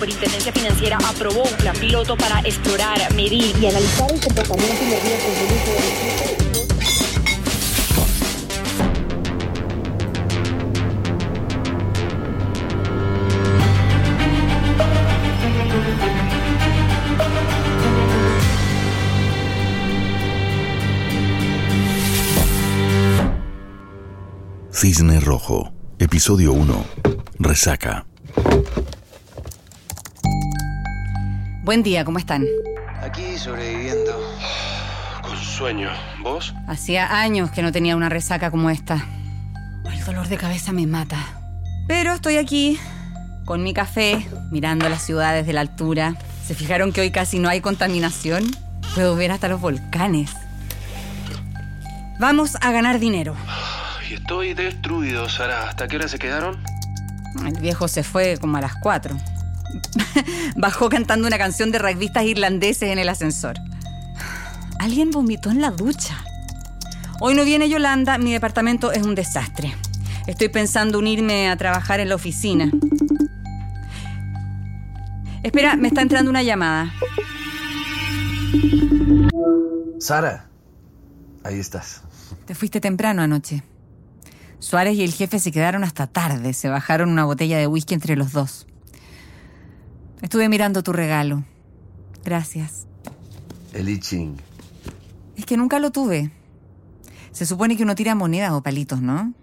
Superintendencia Financiera aprobó un plan piloto para explorar, medir y analizar el comportamiento y riesgos del uso Cisne Rojo, episodio 1. Resaca. Buen día, ¿cómo están? Aquí sobreviviendo. Con sueño. ¿Vos? Hacía años que no tenía una resaca como esta. El dolor de cabeza me mata. Pero estoy aquí, con mi café, mirando las ciudades de la altura. ¿Se fijaron que hoy casi no hay contaminación? Puedo ver hasta los volcanes. Vamos a ganar dinero. Y estoy destruido, Sara. ¿Hasta qué hora se quedaron? El viejo se fue como a las cuatro. Bajó cantando una canción de rugbyistas irlandeses en el ascensor. Alguien vomitó en la ducha. Hoy no viene Yolanda, mi departamento es un desastre. Estoy pensando unirme a trabajar en la oficina. Espera, me está entrando una llamada. Sara, ahí estás. Te fuiste temprano anoche. Suárez y el jefe se quedaron hasta tarde, se bajaron una botella de whisky entre los dos. Estuve mirando tu regalo. Gracias. El I Ching. Es que nunca lo tuve. Se supone que uno tira monedas o palitos, ¿no?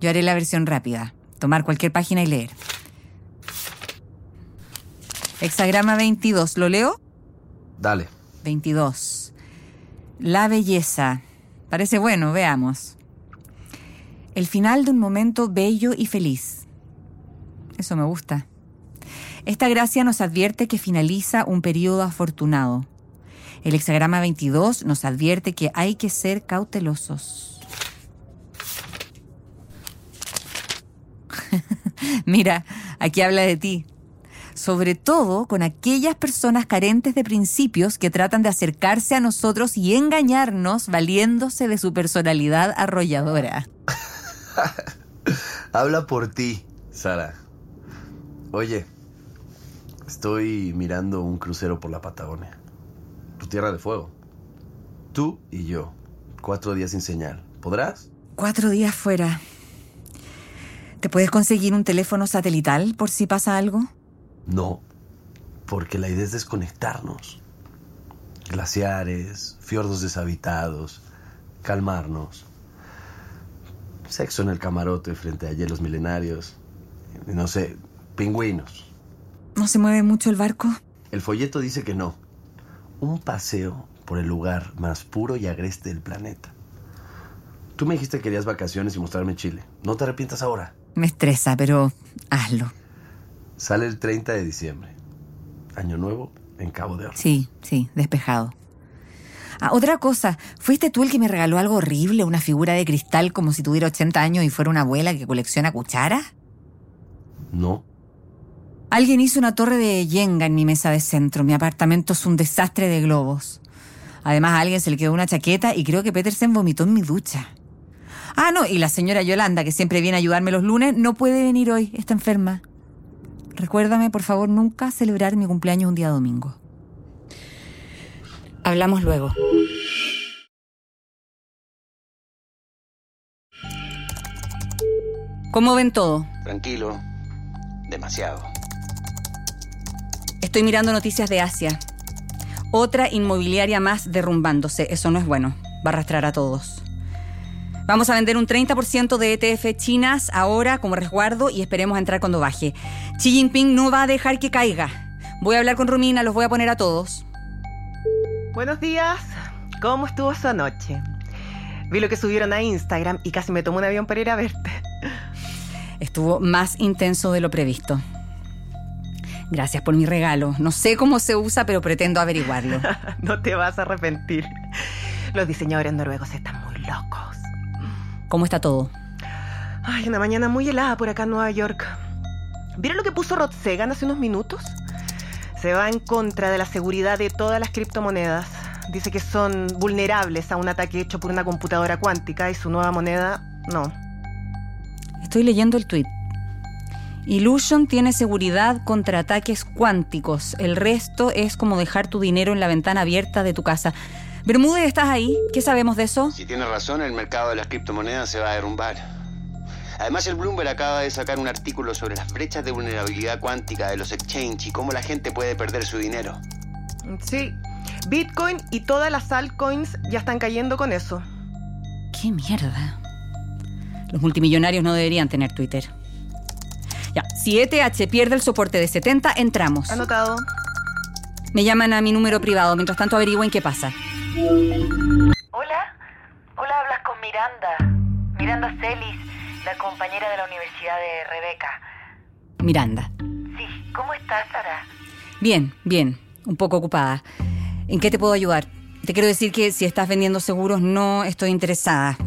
Yo haré la versión rápida. Tomar cualquier página y leer. Hexagrama 22. ¿Lo leo? Dale. 22. La belleza. Parece bueno, veamos. El final de un momento bello y feliz. Eso me gusta. Esta gracia nos advierte que finaliza un periodo afortunado. El hexagrama 22 nos advierte que hay que ser cautelosos. Mira, aquí habla de ti. Sobre todo con aquellas personas carentes de principios que tratan de acercarse a nosotros y engañarnos valiéndose de su personalidad arrolladora. Habla por ti, Sara. Oye, estoy mirando un crucero por la Patagonia. Tu tierra de fuego. Tú y yo. Cuatro días sin señal. ¿Podrás? Cuatro días fuera. ¿Te puedes conseguir un teléfono satelital por si pasa algo? No, porque la idea es desconectarnos. Glaciares, fiordos deshabitados, calmarnos sexo en el camarote frente a hielos milenarios, no sé, pingüinos. ¿No se mueve mucho el barco? El folleto dice que no. Un paseo por el lugar más puro y agreste del planeta. Tú me dijiste que querías vacaciones y mostrarme Chile. No te arrepientas ahora. Me estresa, pero hazlo. Sale el 30 de diciembre. Año nuevo en Cabo de Oro. Sí, sí, despejado. Ah, otra cosa, ¿fuiste tú el que me regaló algo horrible, una figura de cristal como si tuviera 80 años y fuera una abuela que colecciona cucharas? No. Alguien hizo una torre de yenga en mi mesa de centro. Mi apartamento es un desastre de globos. Además, a alguien se le quedó una chaqueta y creo que Petersen vomitó en mi ducha. Ah, no, y la señora Yolanda, que siempre viene a ayudarme los lunes, no puede venir hoy, está enferma. Recuérdame, por favor, nunca celebrar mi cumpleaños un día domingo. Hablamos luego. ¿Cómo ven todo? Tranquilo. Demasiado. Estoy mirando noticias de Asia. Otra inmobiliaria más derrumbándose. Eso no es bueno. Va a arrastrar a todos. Vamos a vender un 30% de ETF chinas ahora como resguardo y esperemos entrar cuando baje. Xi Jinping no va a dejar que caiga. Voy a hablar con Romina, los voy a poner a todos. Buenos días. ¿Cómo estuvo su noche? Vi lo que subieron a Instagram y casi me tomó un avión para ir a verte. Estuvo más intenso de lo previsto. Gracias por mi regalo. No sé cómo se usa, pero pretendo averiguarlo. no te vas a arrepentir. Los diseñadores noruegos están muy locos. ¿Cómo está todo? Ay, una mañana muy helada por acá en Nueva York. ¿Vieron lo que puso Rod Segan hace unos minutos? Se va en contra de la seguridad de todas las criptomonedas. Dice que son vulnerables a un ataque hecho por una computadora cuántica y su nueva moneda no. Estoy leyendo el tweet. Illusion tiene seguridad contra ataques cuánticos. El resto es como dejar tu dinero en la ventana abierta de tu casa. Bermúdez, ¿estás ahí? ¿Qué sabemos de eso? Si tiene razón, el mercado de las criptomonedas se va a derrumbar. Además, el Bloomberg acaba de sacar un artículo sobre las brechas de vulnerabilidad cuántica de los exchange y cómo la gente puede perder su dinero. Sí, Bitcoin y todas las altcoins ya están cayendo con eso. ¡Qué mierda! Los multimillonarios no deberían tener Twitter. Si ETH pierde el soporte de 70, entramos. Anotado. Me llaman a mi número privado. Mientras tanto, averigüen qué pasa. Hola, hola, hablas con Miranda. Miranda Celis, la compañera de la Universidad de Rebeca. Miranda. Sí, ¿cómo estás, Sara? Bien, bien. Un poco ocupada. ¿En qué te puedo ayudar? Te quiero decir que si estás vendiendo seguros, no estoy interesada.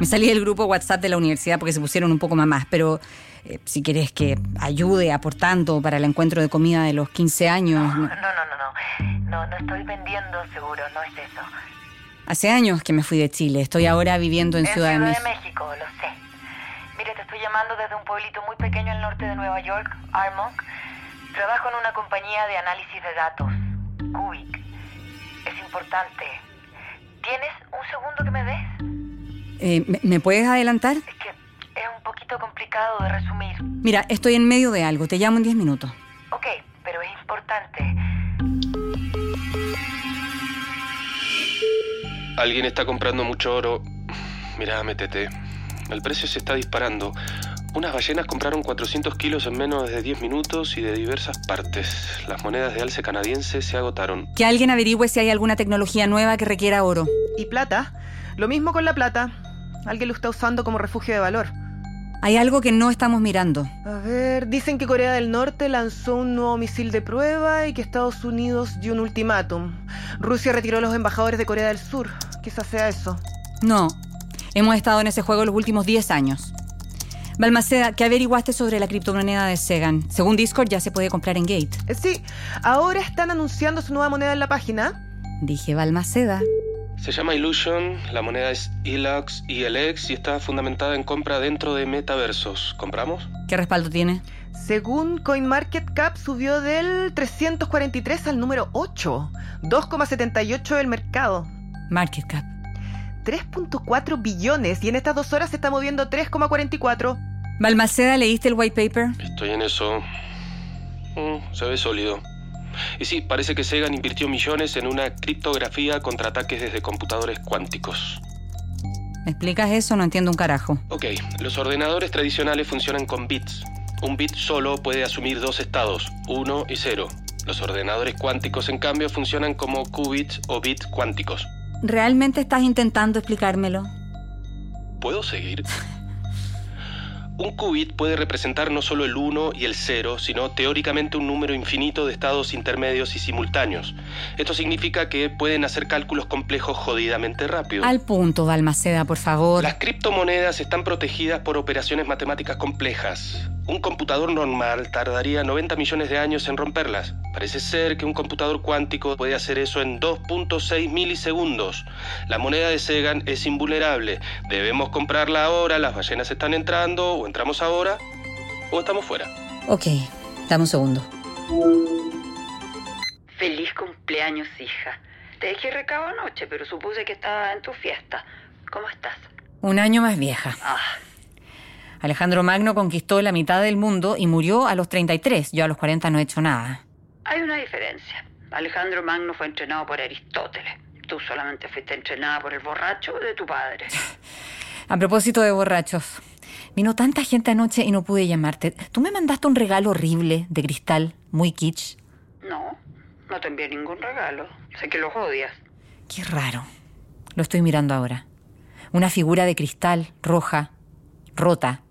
Me salí del grupo WhatsApp de la universidad porque se pusieron un poco mamás, pero eh, si quieres que ayude aportando para el encuentro de comida de los 15 años. No, no- no, no, no. No, no estoy vendiendo seguros, no es eso. Hace años que me fui de Chile. Estoy ahora viviendo en Ciudad de México. México, lo sé. Mire, te estoy llamando desde un pueblito muy pequeño al norte de Nueva York, Armonk. Trabajo en una compañía de análisis de datos, Cubic. Es importante. ¿Tienes un segundo que me? Eh, ¿me- ¿Me puedes adelantar? Es que es un poquito complicado de resumir. Mira, estoy en medio de algo. Te llamo en 10 minutos. Ok, pero es importante. Alguien está comprando mucho oro. Mira, métete. El precio se está disparando. Unas ballenas compraron 400 kilos en menos de 10 minutos y de diversas partes. Las monedas de alce canadiense se agotaron. Que alguien averigüe si hay alguna tecnología nueva que requiera oro. Y plata. Lo mismo con la plata. Alguien lo está usando como refugio de valor. Hay algo que no estamos mirando. A ver, dicen que Corea del Norte lanzó un nuevo misil de prueba y que Estados Unidos dio un ultimátum. Rusia retiró a los embajadores de Corea del Sur. Quizás sea eso. No. Hemos estado en ese juego los últimos 10 años. Balmaceda, ¿qué averiguaste sobre la criptomoneda de Segan? Según Discord ya se puede comprar en Gate. Eh, sí, ahora están anunciando su nueva moneda en la página. Dije Balmaceda. Se llama Illusion, la moneda es ILUX ILX y está fundamentada en compra dentro de metaversos. ¿Compramos? ¿Qué respaldo tiene? Según CoinMarketCap, subió del 343 al número 8. 2,78 del mercado. Market Cap. 3.4 billones y en estas dos horas se está moviendo 3,44. Balmaceda, ¿leíste el white paper? Estoy en eso. Mm, se ve sólido. Y sí, parece que Segan invirtió millones en una criptografía contra ataques desde computadores cuánticos. ¿Me explicas eso? No entiendo un carajo. Ok, los ordenadores tradicionales funcionan con bits. Un bit solo puede asumir dos estados, 1 y 0. Los ordenadores cuánticos, en cambio, funcionan como qubits o bits cuánticos. ¿Realmente estás intentando explicármelo? ¿Puedo seguir? Un qubit puede representar no solo el 1 y el 0, sino teóricamente un número infinito de estados intermedios y simultáneos. Esto significa que pueden hacer cálculos complejos jodidamente rápido. Al punto, Balmaceda, por favor. Las criptomonedas están protegidas por operaciones matemáticas complejas. Un computador normal tardaría 90 millones de años en romperlas. Parece ser que un computador cuántico puede hacer eso en 2.6 milisegundos. La moneda de Segan es invulnerable. Debemos comprarla ahora, las ballenas están entrando, o entramos ahora, o estamos fuera. Ok, dame un segundo. Cumpleaños, hija. Te dejé recado anoche, pero supuse que estaba en tu fiesta. ¿Cómo estás? Un año más vieja. Ah, Alejandro Magno conquistó la mitad del mundo y murió a los 33. Yo a los 40 no he hecho nada. hay una diferencia. Alejandro Magno fue entrenado por Aristóteles. Tú solamente fuiste entrenada por el borracho de tu padre. A propósito de borrachos, vino tanta gente anoche y no pude llamarte. Tú me mandaste un regalo horrible de cristal, muy kitsch. No, no te envié ningún regalo. Sé que los odias. Qué raro. Lo estoy mirando ahora. Una figura de cristal, roja, rota.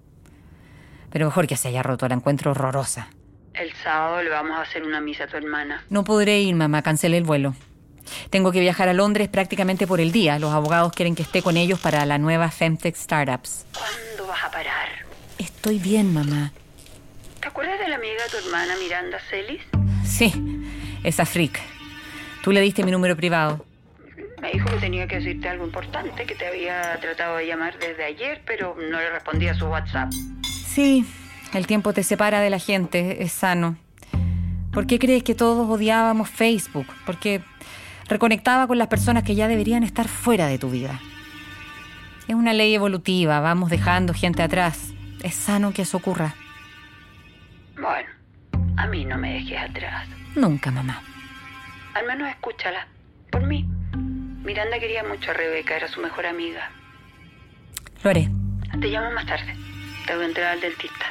Pero mejor que se haya roto, la encuentro horrorosa. El sábado le vamos a hacer una misa a tu hermana. No podré ir, mamá, cancelé el vuelo. Tengo que viajar a Londres prácticamente por el día. Los abogados quieren que esté con ellos para la nueva Femtech Startups. ¿Cuándo vas a parar? Estoy bien, mamá. ¿Te acuerdas de la amiga de tu hermana Miranda Celis? Sí, esa freak. Tú le diste mi número privado. Me dijo que tenía que decirte algo importante, que te había tratado de llamar desde ayer, pero no le respondí a su WhatsApp. Sí, El tiempo te separa de la gente, es sano. ¿Por qué crees que todos odiábamos Facebook? Porque reconectaba con las personas que ya deberían estar fuera de tu vida. Es una ley evolutiva, vamos dejando gente atrás. Es sano que eso ocurra. Bueno, a mí no me dejes atrás. Nunca, mamá. Al menos escúchala. Por mí. Miranda quería mucho a Rebeca, era su mejor amiga. Lo haré. Te llamo más tarde. Tengo que entrar al dentista.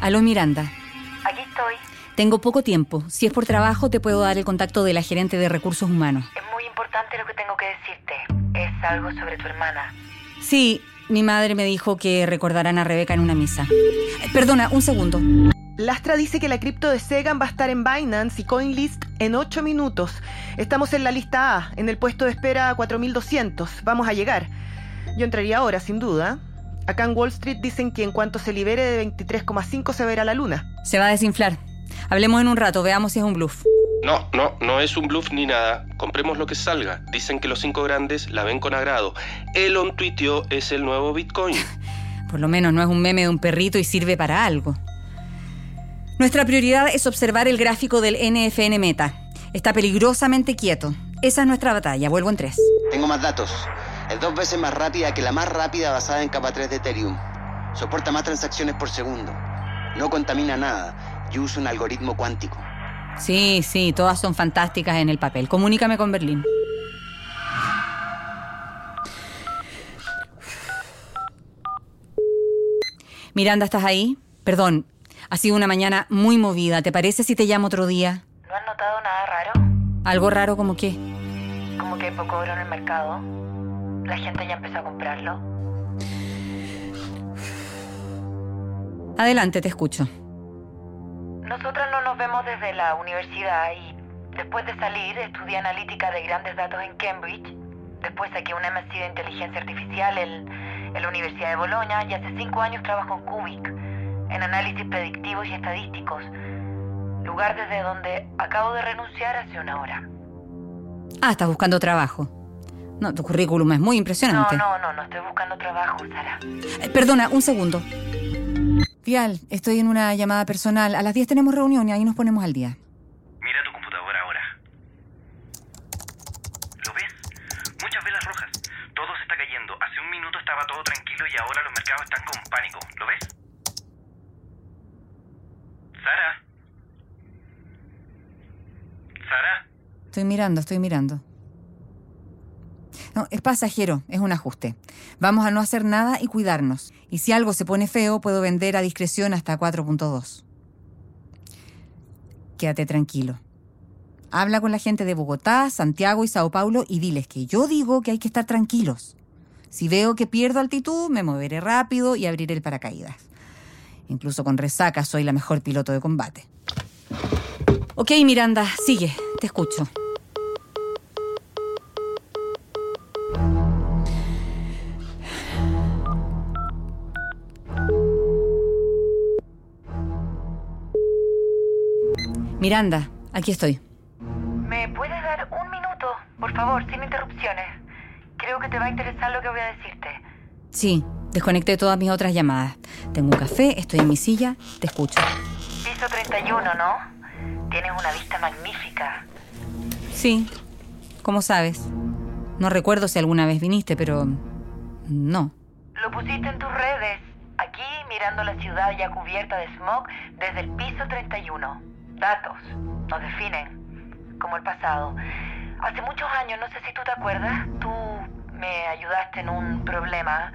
Aló, Miranda. Tengo poco tiempo. Si es por trabajo, te puedo dar el contacto de la gerente de recursos humanos. Es muy importante lo que tengo que decirte. Es algo sobre tu hermana. Sí, mi madre me dijo que recordarán a Rebeca en una misa. Perdona, un segundo. Lastra dice que la cripto de Segan va a estar en Binance y CoinList en 8 minutos. Estamos en la lista A, en el puesto de espera 4200. Vamos a llegar. Yo entraría ahora, sin duda. Acá en Wall Street dicen que en cuanto se libere de 23,5 se verá la luna. Se va a desinflar. Hablemos en un rato, veamos si es un bluff. No, no, no es un bluff ni nada. Compremos lo que salga. Dicen que los cinco grandes la ven con agrado. Elon tuiteó es el nuevo Bitcoin. Por lo menos no es un meme de un perrito y sirve para algo. Nuestra prioridad es observar el gráfico del NFN Meta. Está peligrosamente quieto. Esa es nuestra batalla. Vuelvo en tres. Tengo más datos. Es dos veces más rápida que la más rápida basada en capa 3 de Ethereum. Soporta más transacciones por segundo. No contamina nada y usa un algoritmo cuántico. Sí, sí, todas son fantásticas en el papel. Comunícame con Berlín. Miranda, ¿estás ahí? Perdón, ha sido una mañana muy movida. ¿Te parece si te llamo otro día? ¿No has notado nada raro? ¿Algo raro como qué? Como que hay poco oro en el mercado. La gente ya empezó a comprarlo. Adelante, te escucho. Nosotros no nos vemos desde la universidad y después de salir estudié analítica de grandes datos en Cambridge. Después saqué un MSc de inteligencia artificial en, en la Universidad de Bolonia y hace cinco años trabajo en Cubic, en análisis predictivos y estadísticos. Lugar desde donde acabo de renunciar hace una hora. Ah, estás buscando trabajo. No, tu currículum es muy No, impresionante. no, no, no estoy buscando trabajo, Sara. Eh, Perdona, un segundo. Fial, estoy en una llamada personal. A las 10 tenemos reunión y ahí nos ponemos al día. Mira tu computadora ahora. ¿Lo ves? Muchas velas rojas. Todo se está cayendo. Hace un minuto estaba todo tranquilo y ahora los mercados están con pánico. ¿Lo ves? Sara. Sara. Estoy mirando, estoy mirando. No, es pasajero, es un ajuste. Vamos a no hacer nada y cuidarnos. Y si algo se pone feo, puedo vender a discreción hasta 4.2. Quédate tranquilo. Habla con la gente de Bogotá, Santiago y Sao Paulo y diles que yo digo que hay que estar tranquilos. Si veo que pierdo altitud, me moveré rápido y abriré el paracaídas. Incluso con resaca soy la mejor piloto de combate. Ok, Miranda, sigue, te escucho. Miranda, aquí estoy. ¿Me puedes dar un minuto, por favor, sin interrupciones? Creo que te va a interesar lo que voy a decirte. Sí, desconecté todas mis otras llamadas. Tengo un café, estoy en mi silla, te escucho. Piso 31, ¿no? Tienes una vista magnífica. Sí, ¿cómo sabes? No recuerdo si alguna vez viniste, pero... No. Lo pusiste en tus redes. Aquí mirando la ciudad ya cubierta de smog desde el piso 31. Datos. Nos definen. Como el pasado. Hace muchos años, no sé si tú te acuerdas, tú me ayudaste en un problema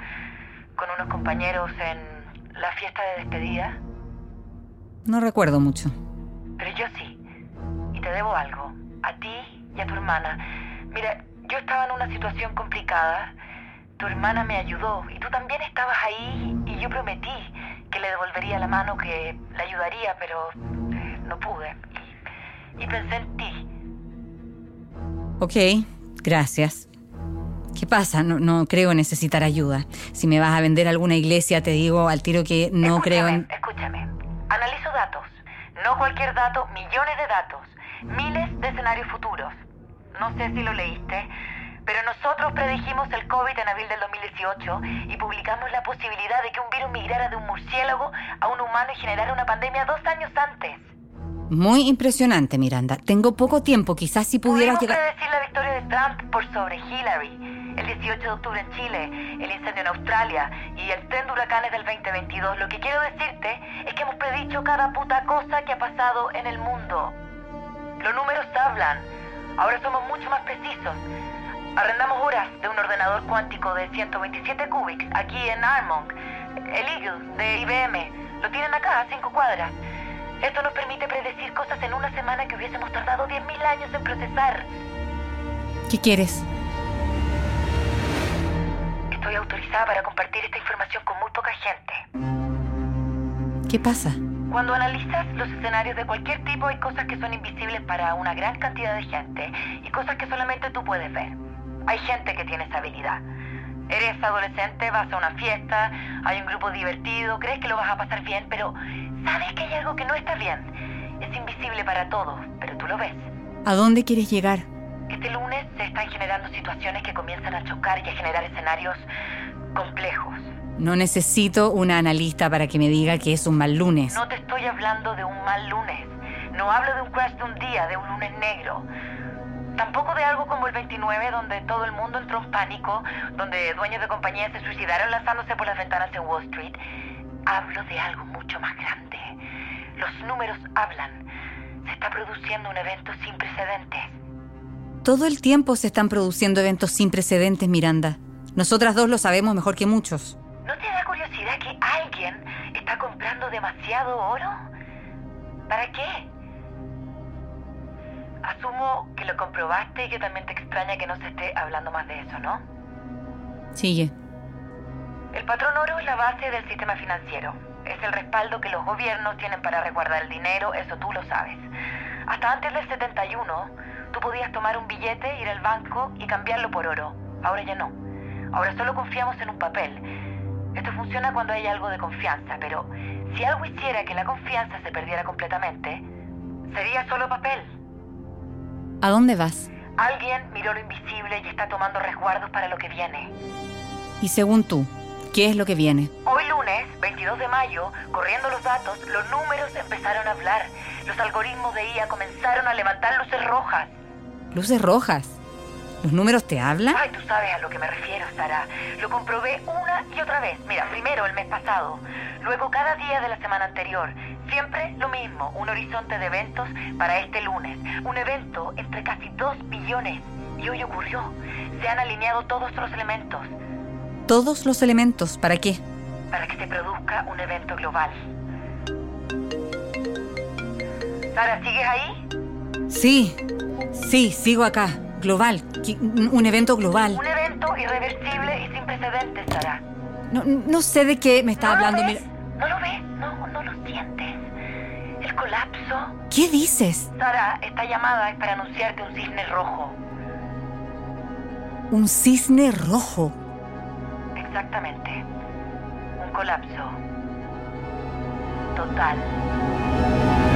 con unos compañeros en la fiesta de despedida. No recuerdo mucho. Pero yo sí. Y te debo algo. A ti y a tu hermana. Mira, yo estaba en una situación complicada. Tu hermana me ayudó y tú también estabas ahí y yo prometí que le devolvería la mano, que le ayudaría, pero no pude. Y, y pensé en ti. Ok, gracias. ¿Qué pasa? No, no creo necesitar ayuda. Si me vas a vender alguna iglesia, te digo al tiro que no creo en... Escúchame. No cualquier dato, millones de datos. Miles de escenarios futuros. No sé si lo leíste, pero nosotros predijimos el COVID en abril del 2018 y publicamos la posibilidad de que un virus migrara de un murciélago a un humano y generara una pandemia dos años antes. Muy impresionante, Miranda. Tengo poco tiempo, quizás si pudiera Pudimos llegar... predecir la victoria de Trump por sobre Hillary, el 18 de octubre en Chile, el incendio en Australia y el tren de huracanes del 2022. Lo que quiero decirte es que hemos predicho cada puta cosa que ha pasado en el mundo. Los números hablan. Ahora somos mucho más precisos. Arrendamos horas de un ordenador cuántico de 127 qubits aquí en Armonk. El Eagle de IBM. Lo tienen acá a cinco cuadras. Esto nos permite predecir cosas en una semana que hubiésemos tardado 10.000 años en procesar. ¿Qué quieres? Estoy autorizada para compartir esta información con muy poca gente. ¿Qué pasa? Cuando analizas los escenarios de cualquier tipo hay cosas que son invisibles para una gran cantidad de gente y cosas que solamente tú puedes ver. Hay gente que tiene esa habilidad. Eres adolescente, vas a una fiesta, hay un grupo divertido, crees que lo vas a pasar bien, pero sabes que hay algo que no está bien. Es invisible para todos, pero tú lo ves. ¿A dónde quieres llegar? Este lunes se están generando situaciones que comienzan a chocar y a generar escenarios complejos. No necesito una analista para que me diga que es un mal lunes. No te estoy hablando de un mal lunes. No hablo de un crash de un día, de un lunes negro. Tampoco de algo como el 29, donde todo el mundo entró en pánico, donde dueños de compañías se suicidaron lanzándose por las ventanas en Wall Street. Hablo de algo mucho más grande. Los números hablan. Se está produciendo un evento sin precedentes. Todo el tiempo se están produciendo eventos sin precedentes, Miranda. Nosotras dos lo sabemos mejor que muchos. ¿No te da curiosidad que alguien está comprando demasiado oro? ¿Para qué? Asumo que lo comprobaste y que también te extraña que no se esté hablando más de eso, ¿no? Sigue. El patrón oro es la base del sistema financiero. Es el respaldo que los gobiernos tienen para resguardar el dinero, eso tú lo sabes. Hasta antes del 71, tú podías tomar un billete, ir al banco y cambiarlo por oro. Ahora ya no. Ahora solo confiamos en un papel. Esto funciona cuando hay algo de confianza, pero si algo hiciera que la confianza se perdiera completamente, sería solo papel. ¿A dónde vas? Alguien miró lo invisible y está tomando resguardos para lo que viene. Y según tú, ¿qué es lo que viene? Hoy lunes, 22 de mayo, corriendo los datos, los números empezaron a hablar. Los algoritmos de IA comenzaron a levantar luces rojas. Luces rojas. ¿Los números te hablan? Ay, tú sabes a lo que me refiero, Sara. Lo comprobé una y otra vez. Mira, primero el mes pasado, luego cada día de la semana anterior. Siempre lo mismo, un horizonte de eventos para este lunes. Un evento entre casi 2 billones. Y hoy ocurrió. Se han alineado todos los elementos Todos los elementos. ¿Para qué? para que se produzca un evento global. Sara, ¿sigues ahí? Sí, sí, sigo acá. Global. Un evento global. Un evento irreversible y sin precedentes, Sara. No, no sé de qué me está ¿No hablando. lo ves? Mira- ¿No lo ves? No, no lo sientes. El colapso. ¿Qué dices? Sara, esta llamada es para anunciarte un cisne rojo. Un cisne rojo. Exactamente. Un colapso. Total.